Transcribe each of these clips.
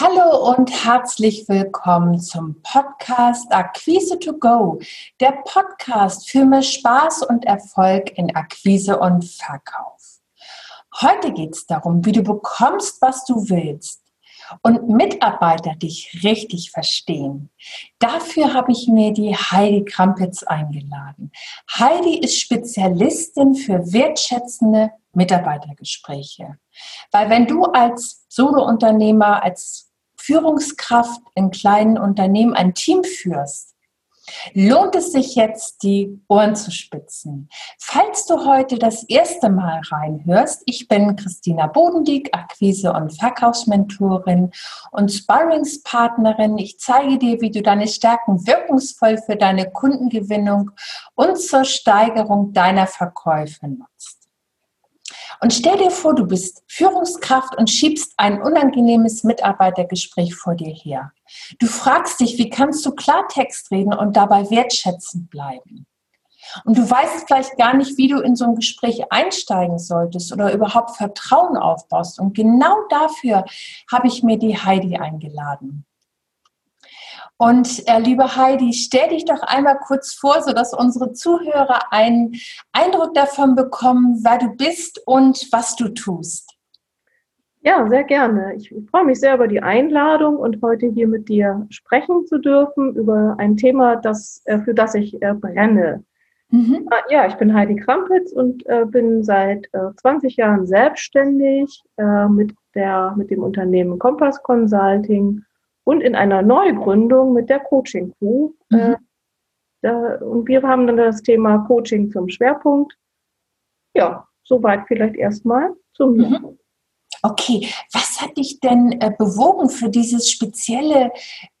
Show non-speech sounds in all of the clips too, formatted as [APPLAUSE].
Hallo und herzlich willkommen zum Podcast Akquise to Go, der Podcast für mehr Spaß und Erfolg in Akquise und Verkauf. Heute geht es darum, wie du bekommst, was du willst und Mitarbeiter dich richtig verstehen. Dafür habe ich mir die Heidi Krampitz eingeladen. Heidi ist Spezialistin für wertschätzende Mitarbeitergespräche. Weil wenn du als Solounternehmer, als Führungskraft in kleinen Unternehmen ein Team führst, lohnt es sich jetzt, die Ohren zu spitzen. Falls du heute das erste Mal reinhörst, ich bin Christina Bodendieck, Akquise- und Verkaufsmentorin und Sparringspartnerin. Ich zeige dir, wie du deine Stärken wirkungsvoll für deine Kundengewinnung und zur Steigerung deiner Verkäufe nutzt. Und stell dir vor, du bist Führungskraft und schiebst ein unangenehmes Mitarbeitergespräch vor dir her. Du fragst dich, wie kannst du Klartext reden und dabei wertschätzend bleiben? Und du weißt vielleicht gar nicht, wie du in so ein Gespräch einsteigen solltest oder überhaupt Vertrauen aufbaust. Und genau dafür habe ich mir die Heidi eingeladen. Und äh, liebe Heidi, stell dich doch einmal kurz vor, sodass unsere Zuhörer einen Eindruck davon bekommen, wer du bist und was du tust. Ja, sehr gerne. Ich freue mich sehr über die Einladung und heute hier mit dir sprechen zu dürfen über ein Thema, das, äh, für das ich äh, brenne. Mhm. Ah, ja, ich bin Heidi Krampitz und äh, bin seit 20 Jahren selbstständig mit, der, mit dem Unternehmen Kompass Consulting und in einer Neugründung mit der Coaching Crew. Mhm. Äh, da, und wir haben dann das Thema Coaching zum Schwerpunkt. Ja, soweit vielleicht erstmal zu mir. Mhm. Okay, was hat dich denn äh, bewogen für dieses spezielle,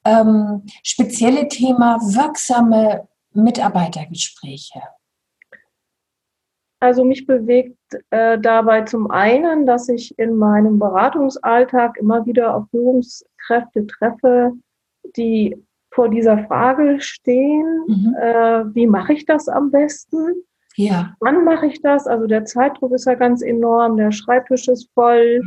ähm, spezielle Thema wirksame Mitarbeitergespräche? Also mich bewegt äh, dabei zum einen, dass ich in meinem Beratungsalltag immer wieder auf Führungskräfte treffe, die vor dieser Frage stehen, mhm. äh, wie mache ich das am besten? Ja. Wann mache ich das? Also der Zeitdruck ist ja ganz enorm, der Schreibtisch ist voll.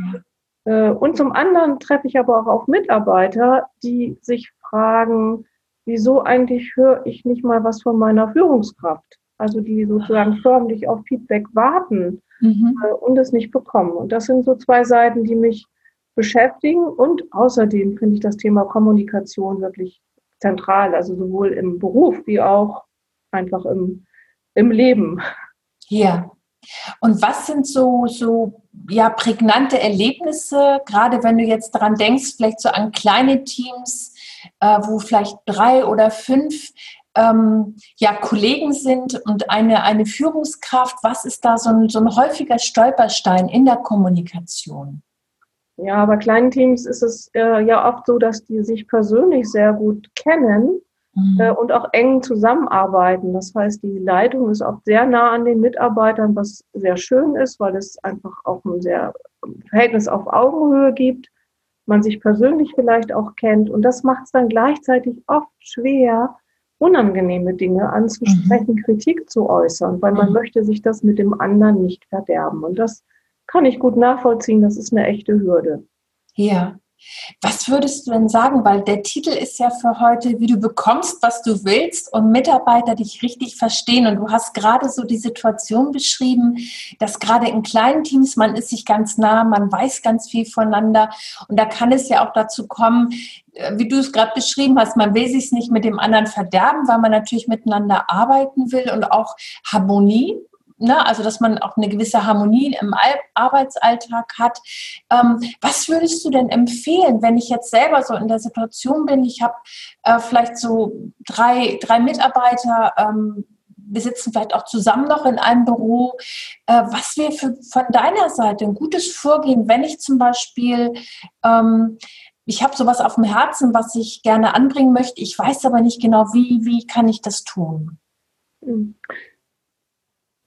Ja. Äh, und zum anderen treffe ich aber auch auf Mitarbeiter, die sich fragen, wieso eigentlich höre ich nicht mal was von meiner Führungskraft? Also die sozusagen förmlich auf Feedback warten mhm. äh, und es nicht bekommen. Und das sind so zwei Seiten, die mich beschäftigen. Und außerdem finde ich das Thema Kommunikation wirklich zentral, also sowohl im Beruf wie auch einfach im, im Leben. Ja. Und was sind so, so ja, prägnante Erlebnisse, gerade wenn du jetzt daran denkst, vielleicht so an kleine Teams, äh, wo vielleicht drei oder fünf ähm, ja, Kollegen sind und eine, eine Führungskraft, was ist da so ein, so ein häufiger Stolperstein in der Kommunikation? Ja, bei kleinen Teams ist es äh, ja oft so, dass die sich persönlich sehr gut kennen mhm. äh, und auch eng zusammenarbeiten. Das heißt, die Leitung ist oft sehr nah an den Mitarbeitern, was sehr schön ist, weil es einfach auch ein sehr Verhältnis auf Augenhöhe gibt. Man sich persönlich vielleicht auch kennt und das macht es dann gleichzeitig oft schwer, unangenehme Dinge anzusprechen, mhm. Kritik zu äußern, weil man mhm. möchte sich das mit dem anderen nicht verderben. Und das kann ich gut nachvollziehen, das ist eine echte Hürde. Ja. Was würdest du denn sagen? Weil der Titel ist ja für heute, wie du bekommst, was du willst und Mitarbeiter dich richtig verstehen. Und du hast gerade so die Situation beschrieben, dass gerade in kleinen Teams man ist sich ganz nah, man weiß ganz viel voneinander. Und da kann es ja auch dazu kommen, äh, wie du es gerade beschrieben hast, man will sich nicht mit dem anderen verderben, weil man natürlich miteinander arbeiten will und auch Harmonie ne, also dass man auch eine gewisse Harmonie im Arbeitsalltag hat. Ähm, was würdest du denn empfehlen, wenn ich jetzt selber so in der Situation bin, ich habe äh, vielleicht so drei, drei Mitarbeiter, ähm, wir sitzen vielleicht auch zusammen noch in einem Büro. Äh, was wäre von deiner Seite ein gutes Vorgehen, wenn ich zum Beispiel ähm, ich habe sowas auf dem Herzen, was ich gerne anbringen möchte. Ich weiß aber nicht genau, wie, wie kann ich das tun?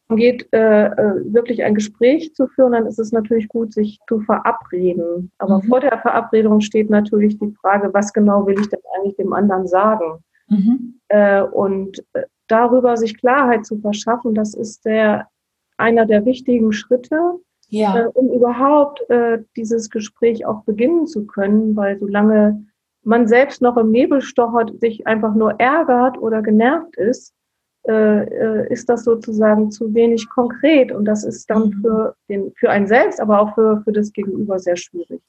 Geht, äh, äh, wirklich ein Gespräch zu führen, dann ist es natürlich gut, sich zu verabreden. Aber mhm. vor der Verabredung steht natürlich die Frage, was genau will ich denn eigentlich dem anderen sagen? Mhm. Äh, und äh, darüber sich Klarheit zu verschaffen, das ist der, einer der wichtigen Schritte, ja. äh, um überhaupt äh, dieses Gespräch auch beginnen zu können, weil solange man selbst noch im Nebel stochert, sich einfach nur ärgert oder genervt ist, äh, äh, ist das sozusagen zu wenig konkret und das ist dann mhm. für, den, für einen selbst, aber auch für, für das Gegenüber sehr schwierig.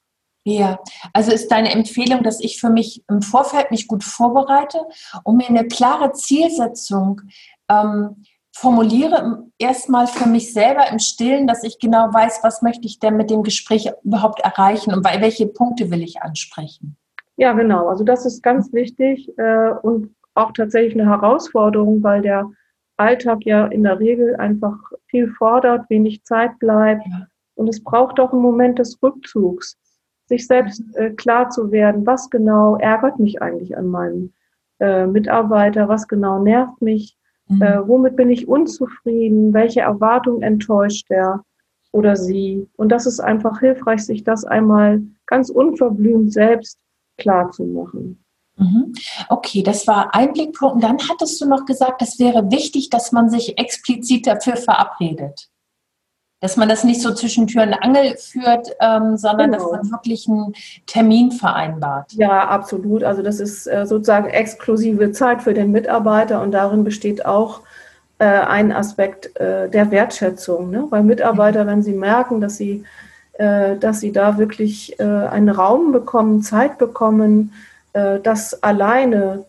Ja, also ist deine Empfehlung, dass ich für mich im Vorfeld mich gut vorbereite und mir eine klare Zielsetzung ähm, formuliere, erstmal für mich selber im Stillen, dass ich genau weiß, was möchte ich denn mit dem Gespräch überhaupt erreichen und welche Punkte will ich ansprechen. Ja, genau. Also das ist ganz wichtig äh, und auch tatsächlich eine Herausforderung, weil der Alltag ja in der Regel einfach viel fordert, wenig Zeit bleibt. Ja. Und es braucht auch einen Moment des Rückzugs, sich selbst äh, klar zu werden, was genau ärgert mich eigentlich an meinem äh, Mitarbeiter, was genau nervt mich, mhm. äh, womit bin ich unzufrieden, welche Erwartung enttäuscht er oder sie. Und das ist einfach hilfreich, sich das einmal ganz unverblümt selbst klar zu machen. Mhm. Okay, das war ein Blickpunkt. Und dann hattest du noch gesagt, es wäre wichtig, dass man sich explizit dafür verabredet. Dass man das nicht so zwischen Tür und Angel führt, ähm, sondern genau. dass man wirklich einen Termin vereinbart. Ja, absolut. Also das ist äh, sozusagen exklusive Zeit für den Mitarbeiter und darin besteht auch äh, ein Aspekt äh, der Wertschätzung. Ne? Weil Mitarbeiter, wenn sie merken, dass sie, äh, dass sie da wirklich äh, einen Raum bekommen, Zeit bekommen, das alleine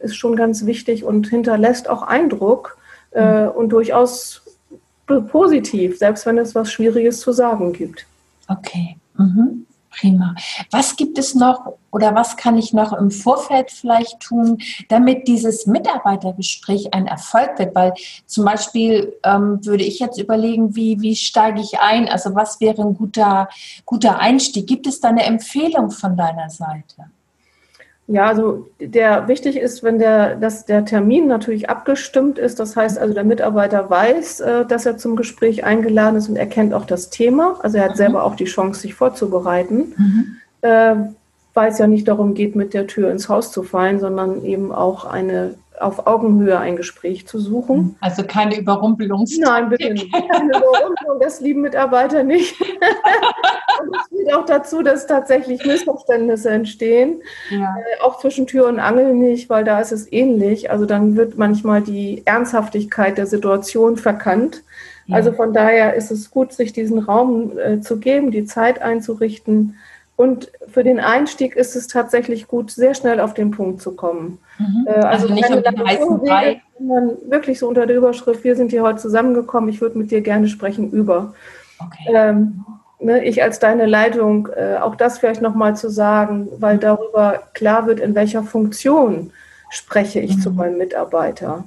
ist schon ganz wichtig und hinterlässt auch Eindruck äh, und durchaus positiv, selbst wenn es was Schwieriges zu sagen gibt. Okay. Mhm. Prima. Was gibt es noch oder was kann ich noch im Vorfeld vielleicht tun, damit dieses Mitarbeitergespräch ein Erfolg wird? Weil zum Beispiel ähm, würde ich jetzt überlegen, wie, wie steige ich ein? Also was wäre ein guter, guter Einstieg? Gibt es da eine Empfehlung von deiner Seite? Ja, also der wichtig ist, wenn der, dass der Termin natürlich abgestimmt ist. Das heißt also, der Mitarbeiter weiß, äh, dass er zum Gespräch eingeladen ist und er kennt auch das Thema. Also er hat mhm. selber auch die Chance, sich vorzubereiten. Mhm. Äh, weil es ja nicht darum geht, mit der Tür ins Haus zu fallen, sondern eben auch eine auf Augenhöhe ein Gespräch zu suchen. Also keine Überrumpelung. Nein, bitte nicht. Keine Überrumpelung, das lieben Mitarbeiter nicht. [LAUGHS] und es führt auch dazu, dass tatsächlich Missverständnisse entstehen. Ja. Äh, auch zwischen Tür und Angel nicht, weil da ist es ähnlich. Also dann wird manchmal die Ernsthaftigkeit der Situation verkannt. Ja. Also von daher ist es gut, sich diesen Raum äh, zu geben, die Zeit einzurichten und für den Einstieg ist es tatsächlich gut, sehr schnell auf den Punkt zu kommen. Mhm. Äh, also, also, nicht um den heißen Brei. Sondern wirklich so unter der Überschrift, wir sind hier heute zusammengekommen, ich würde mit dir gerne sprechen über. Okay. Ähm, ne, ich als deine Leitung, äh, auch das vielleicht nochmal zu sagen, weil darüber klar wird, in welcher Funktion spreche ich mhm. zu meinem Mitarbeiter.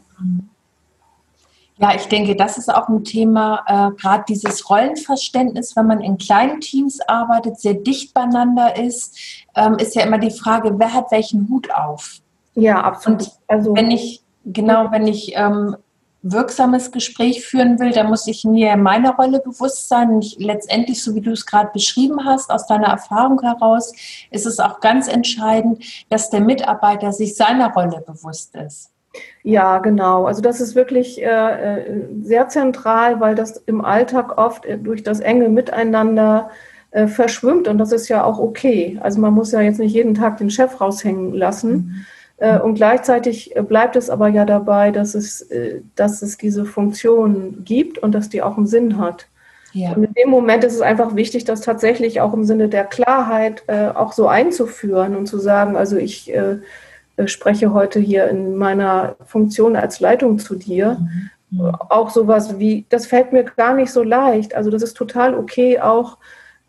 Ja, ich denke, das ist auch ein Thema, äh, gerade dieses Rollenverständnis, wenn man in kleinen Teams arbeitet, sehr dicht beieinander ist, ähm, ist ja immer die Frage, wer hat welchen Hut auf? Ja, absolut. Und also wenn ich, genau, wenn ich ähm, wirksames Gespräch führen will, dann muss ich mir meiner Rolle bewusst sein. Und ich, letztendlich, so wie du es gerade beschrieben hast, aus deiner Erfahrung heraus, ist es auch ganz entscheidend, dass der Mitarbeiter sich seiner Rolle bewusst ist. Ja, genau. Also das ist wirklich äh, äh, sehr zentral, weil das im Alltag oft äh, durch das enge Miteinander äh, verschwimmt und das ist ja auch okay. Also man muss ja jetzt nicht jeden Tag den Chef raushängen lassen. Mhm. Äh, und gleichzeitig äh, bleibt es aber ja dabei, dass es, dass es diese Funktion gibt und dass die auch einen Sinn hat. Ja. Und in dem Moment ist es einfach wichtig, das tatsächlich auch im Sinne der Klarheit auch so einzuführen und zu sagen, also ich äh, spreche heute hier in meiner Funktion als Leitung zu dir. Mhm. Auch sowas wie, das fällt mir gar nicht so leicht. Also das ist total okay, auch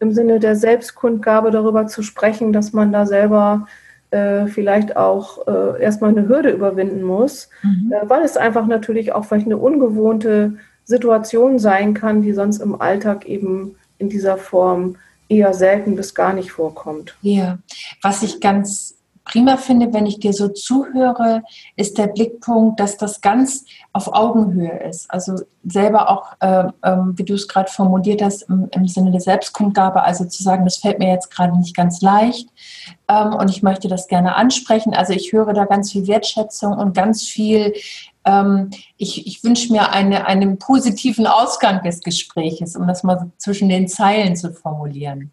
im Sinne der Selbstkundgabe darüber zu sprechen, dass man da selber äh, vielleicht auch äh, erstmal eine Hürde überwinden muss, mhm. äh, weil es einfach natürlich auch vielleicht eine ungewohnte Situation sein kann, die sonst im Alltag eben in dieser Form eher selten bis gar nicht vorkommt. Ja, was ich ganz prima finde, wenn ich dir so zuhöre, ist der Blickpunkt, dass das ganz auf Augenhöhe ist. Also selber auch, äh, äh, wie du es gerade formuliert hast, im, im, Sinne der Selbstkundgabe, also zu sagen, das fällt mir jetzt gerade nicht ganz leicht ähm, und ich möchte das gerne ansprechen. Also ich höre da ganz viel Wertschätzung und ganz viel ähm, ich, ich wünsche mir eine, einen positiven Ausgang des Gespräches, um das mal zwischen den Zeilen zu formulieren.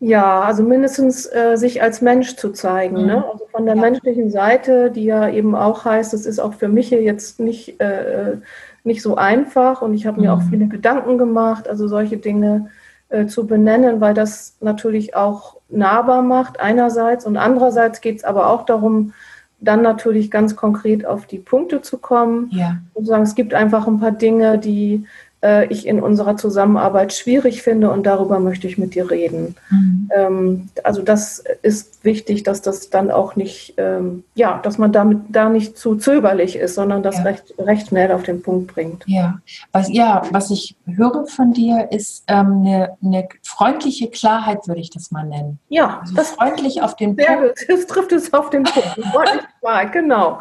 Ja, also mindestens äh, sich als Mensch zu zeigen. Ne? Mhm. Ne? Also von der ja. menschlichen Seite, die ja eben auch heißt, das ist auch für mich hier jetzt nicht, äh, nicht so einfach und ich habe mir mhm. auch viele Gedanken gemacht, also solche Dinge äh, zu benennen, weil das natürlich auch nahbar macht einerseits und andererseits geht es aber auch darum, dann natürlich ganz konkret auf die Punkte zu kommen ja. und zu sagen, es gibt einfach ein paar Dinge, die äh, ich in unserer Zusammenarbeit schwierig finde und darüber möchte ich mit dir reden. Mhm. Ähm, also das ist wichtig, dass das dann auch nicht, ähm, ja, dass man damit da nicht zu zögerlich ist, sondern das ja. recht, recht schnell auf den Punkt bringt. Ja, was, ja, was ich höre von dir ist ähm, eine, eine freundliche Klarheit, würde ich das mal nennen. Ja, also das freundlich auf den Punkt. Das trifft es auf den Punkt. [LAUGHS] freundlich genau.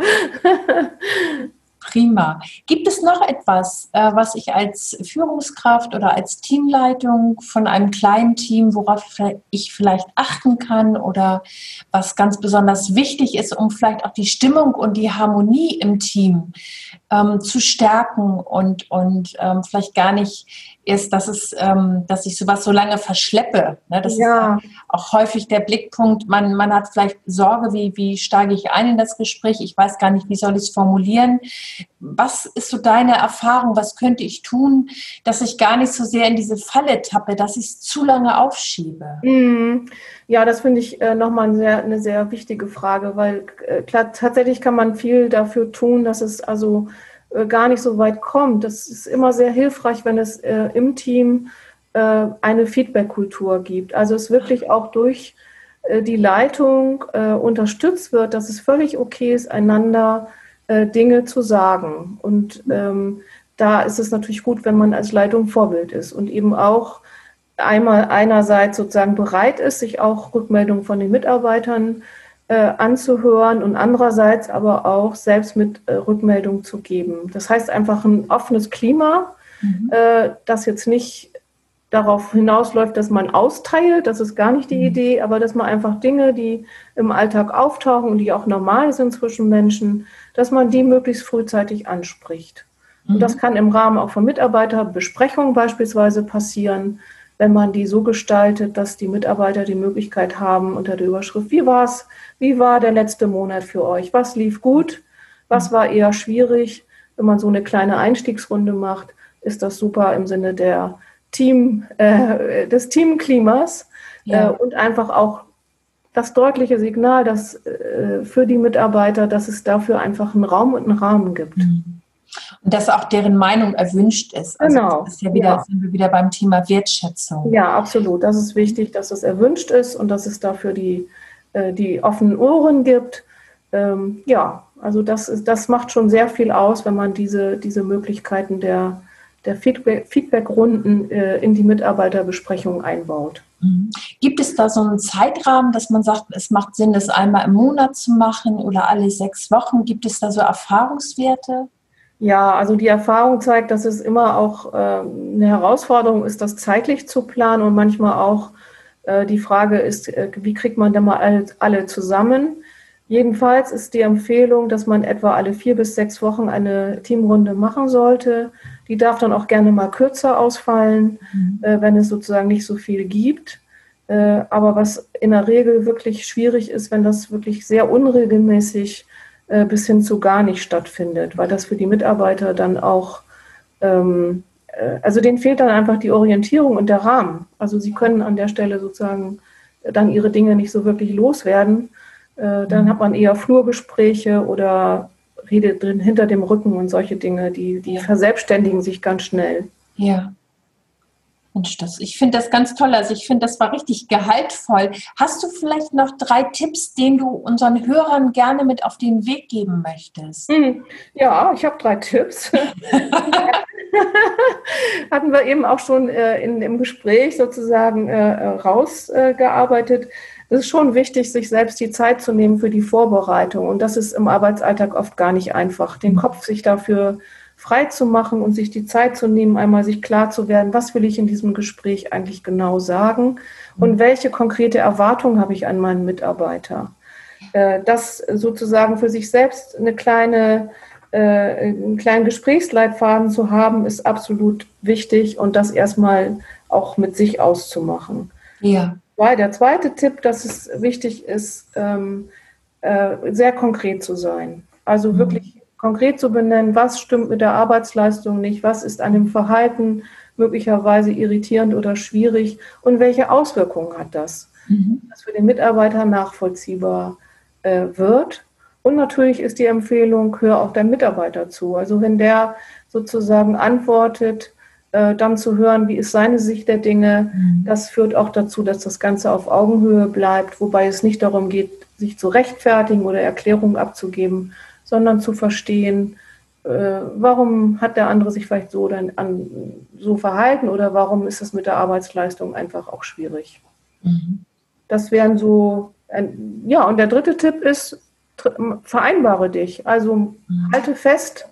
Prima. Gibt es noch etwas, äh, was ich als Führungskraft oder als Teamleitung von einem kleinen Team, worauf ich vielleicht achten kann oder was ganz besonders wichtig ist, um vielleicht auch die Stimmung und die Harmonie im Team ähm, zu stärken und, und ähm, vielleicht gar nicht ist, dass es, ähm, dass ich sowas so lange verschleppe. Ne? Das ja. ist auch häufig der Blickpunkt. Man, man hat vielleicht Sorge, wie, wie steige ich ein in das Gespräch? Ich weiß gar nicht, wie soll ich es formulieren. Was ist so deine Erfahrung? Was könnte ich tun, dass ich gar nicht so sehr in diese Falle tappe, dass ich es zu lange aufschiebe? Mhm. Ja, das finde ich äh, nochmal eine sehr, eine sehr wichtige Frage, weil äh, klar, tatsächlich kann man viel dafür tun, dass es also gar nicht so weit kommt. Das ist immer sehr hilfreich, wenn es äh, im Team äh, eine Feedback-Kultur gibt. Also es wirklich auch durch äh, die Leitung äh, unterstützt wird, dass es völlig okay ist, einander äh, Dinge zu sagen. Und ähm, da ist es natürlich gut, wenn man als Leitung Vorbild ist und eben auch einmal einerseits sozusagen bereit ist, sich auch Rückmeldungen von den Mitarbeitern äh, anzuhören und andererseits aber auch selbst mit äh, Rückmeldung zu geben. Das heißt einfach ein offenes Klima, mhm. äh, das jetzt nicht darauf hinausläuft, dass man austeilt, das ist gar nicht die mhm. Idee, aber dass man einfach Dinge, die im Alltag auftauchen und die auch normal sind zwischen Menschen, dass man die möglichst frühzeitig anspricht. Mhm. Und das kann im Rahmen auch von Mitarbeiterbesprechungen beispielsweise passieren, wenn man die so gestaltet, dass die Mitarbeiter die Möglichkeit haben, unter der Überschrift, wie war's, wie war der letzte Monat für euch? Was lief gut? Was war eher schwierig? Wenn man so eine kleine Einstiegsrunde macht, ist das super im Sinne der Team, äh, des Teamklimas ja. äh, und einfach auch das deutliche Signal, dass äh, für die Mitarbeiter, dass es dafür einfach einen Raum und einen Rahmen gibt. Mhm und dass auch deren Meinung erwünscht ist. Also genau. Das ist ja wieder, ja. sind wir wieder beim Thema Wertschätzung. Ja, absolut. Das ist wichtig, dass es erwünscht ist und dass es dafür die, äh, die offenen Ohren gibt. Ähm, ja, also das, ist, das macht schon sehr viel aus, wenn man diese, diese Möglichkeiten der, der Feedback-Runden äh, in die Mitarbeiterbesprechung einbaut. Mhm. Gibt es da so einen Zeitrahmen, dass man sagt, es macht Sinn, das einmal im Monat zu machen oder alle sechs Wochen? Gibt es da so Erfahrungswerte? Ja, also die Erfahrung zeigt, dass es immer auch äh, eine Herausforderung ist, das zeitlich zu planen und manchmal auch äh, die Frage ist, äh, wie kriegt man denn mal alle, alle, zusammen? Jedenfalls ist die Empfehlung, dass man etwa alle vier bis sechs Wochen eine Teamrunde machen sollte. Die darf dann auch gerne mal kürzer ausfallen, mhm. Äh, wenn es sozusagen nicht so viel gibt. Äh, aber was in der Regel wirklich schwierig ist, wenn das wirklich sehr unregelmäßig äh, bis hin zu gar nicht stattfindet, weil das für die Mitarbeiter dann auch, ähm, äh, also denen fehlt dann einfach die Orientierung und der Rahmen. Also sie können an der Stelle sozusagen dann ihre Dinge nicht so wirklich loswerden. Äh, dann hat man eher Flurgespräche oder redet drin hinter dem Rücken und solche Dinge, die, die verselbstständigen sich ganz schnell. Ja. Mensch, das, ich finde das ganz toll. Also ich finde, das war richtig gehaltvoll. Hast du vielleicht noch drei Tipps, den du unseren Hörern gerne mit auf den Weg geben möchtest? Hm, ja, ich habe drei Tipps. [LAUGHS] [LAUGHS] Hatten wir eben auch schon äh, in, im Gespräch sozusagen äh, äh rausgearbeitet. Äh, es ist schon wichtig, sich selbst die Zeit zu nehmen für die Vorbereitung. Und das ist im Arbeitsalltag oft gar nicht einfach, den Kopf sich dafür frei zu machen und sich die Zeit zu nehmen, einmal sich klar zu werden, was will ich in diesem Gespräch eigentlich genau sagen und welche konkrete Erwartung habe ich an meinen Mitarbeiter. Äh, das sozusagen für sich selbst eine kleine, äh, einen kleinen Gesprächsleitfaden zu haben, ist absolut wichtig und das erstmal auch mit sich auszumachen. Ja. Der zweite Tipp, dass es wichtig ist, ähm, äh, sehr konkret zu sein. Also mhm. wirklich konkret zu benennen, was stimmt mit der Arbeitsleistung nicht, was ist an dem Verhalten möglicherweise irritierend oder schwierig und welche Auswirkungen hat das, mhm. dass für den Mitarbeiter nachvollziehbar äh, wird. Und natürlich ist die Empfehlung, hör auch deinem Mitarbeiter zu. Also wenn der sozusagen antwortet, äh, dann zu hören, wie ist seine Sicht der Dinge, mhm. das führt auch dazu, dass das Ganze auf Augenhöhe bleibt, wobei es nicht darum geht, sich zu rechtfertigen oder Erklärungen abzugeben, sondern zu verstehen, äh, warum hat der andere sich vielleicht so, dann an, so verhalten oder warum ist es mit der Arbeitsleistung einfach auch schwierig. Mhm. Das wären so, ein, ja, und der dritte Tipp ist, vereinbare dich. Also mhm. halte fest,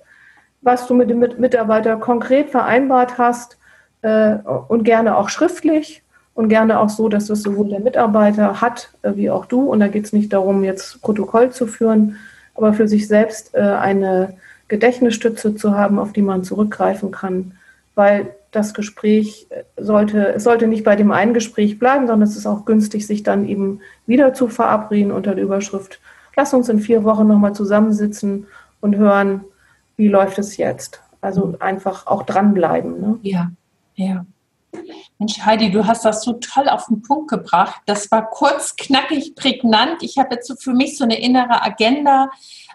was du mit dem Mitarbeiter konkret vereinbart hast äh, und gerne auch schriftlich und gerne auch so, dass das sowohl der Mitarbeiter hat äh, wie auch du. Und da geht es nicht darum, jetzt Protokoll zu führen, aber für sich selbst äh, eine Gedächtnisstütze zu haben, auf die man zurückgreifen kann, weil das Gespräch sollte, es sollte nicht bei dem einen Gespräch bleiben, sondern es ist auch günstig, sich dann eben wieder zu verabreden unter der Überschrift, lass uns in vier Wochen nochmal zusammensitzen und hören, wie läuft es jetzt. Also einfach auch dranbleiben. Ne? Ja, ja. Mensch, Heidi, du hast das so toll auf den Punkt gebracht. Das war kurz, knackig, prägnant. Ich habe jetzt so für mich so eine innere Agenda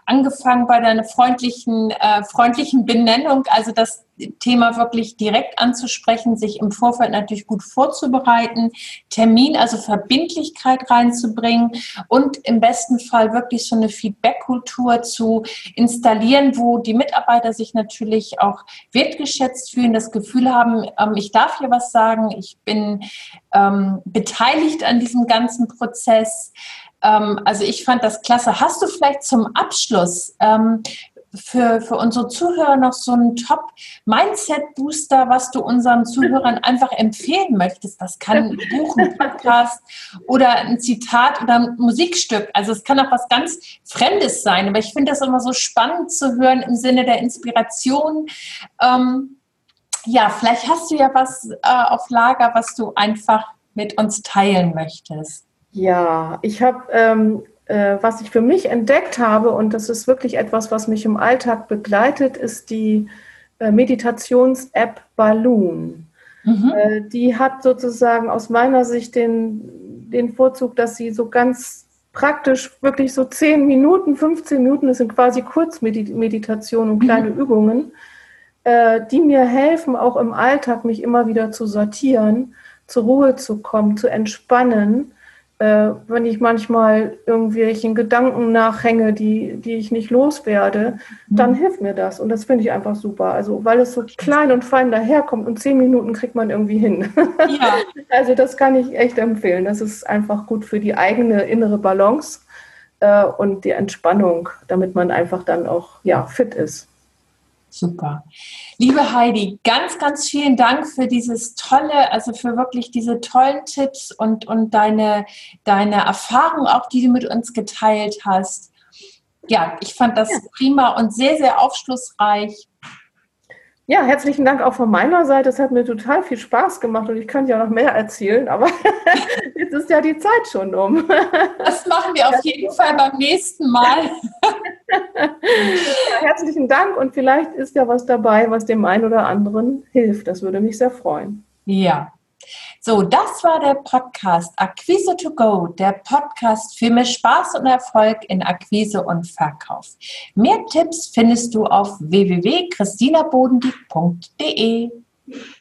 angefangen bei deiner freundlichen, äh, freundlichen Benennung, also das Thema wirklich direkt anzusprechen, sich im Vorfeld natürlich gut vorzubereiten, Termin, also Verbindlichkeit reinzubringen und im besten Fall wirklich so eine Feedback-Kultur zu installieren, wo die Mitarbeiter sich natürlich auch wertgeschätzt fühlen, das Gefühl haben, ähm, ich darf hier was sagen, ich bin ähm, beteiligt an diesem ganzen Prozess. Ähm, also ich fand das klasse. Hast du vielleicht zum Abschluss ähm, für, für unsere Zuhörer noch so einen Top-Mindset-Booster, was du unseren Zuhörern [LAUGHS] einfach empfehlen möchtest? Das kann ein [LAUGHS] Buch, ein Podcast oder ein Zitat oder ein Musikstück. Also es kann auch was ganz Fremdes sein. Aber ich finde das immer so spannend zu hören im Sinne der Inspiration. Ähm, ja, vielleicht hast du ja was äh, auf Lager, was du einfach mit uns teilen möchtest. Ja, ich habe, ähm, äh, was ich für mich entdeckt habe, und das ist wirklich etwas, was mich im Alltag begleitet, ist die äh, Meditations-App Balloon. Mhm. Äh, die hat sozusagen aus meiner Sicht den, den Vorzug, dass sie so ganz praktisch wirklich so 10 Minuten, 15 Minuten, das sind quasi Kurzmeditationen und kleine mhm. Übungen, äh, die mir helfen, auch im Alltag mich immer wieder zu sortieren, zur Ruhe zu kommen, zu entspannen äh, wenn ich manchmal irgendwelchen Gedanken nachhänge, die, die ich nicht loswerde, mhm. dann hilft mir das. Und das finde ich einfach super. Also, weil es so klein und fein daherkommt und zehn Minuten kriegt man irgendwie hin. Ja. [LAUGHS] also, das kann ich echt empfehlen. Das ist einfach gut für die eigene innere Balance äh, und die Entspannung, damit man einfach dann auch ja, fit ist. Super. Liebe Heidi, ganz, ganz vielen Dank für dieses tolle, also für wirklich diese tollen Tipps und, und deine, deine Erfahrung auch, die du mit uns geteilt hast. Ja, ich fand das ja. prima und sehr, sehr aufschlussreich. Ja, herzlichen Dank auch von meiner Seite. Es hat mir total viel Spaß gemacht und ich könnte ja noch mehr erzählen, aber [LAUGHS] jetzt ist ja die Zeit schon um. Das machen wir auf jeden Fall beim nächsten Mal. Herzlichen Dank und vielleicht ist ja was dabei, was dem einen oder anderen hilft. Das würde mich sehr freuen. Ja, so, das war der Podcast Akquise to Go, der Podcast für mehr Spaß und Erfolg in Akquise und Verkauf. Mehr Tipps findest du auf www.christinabodendieck.de.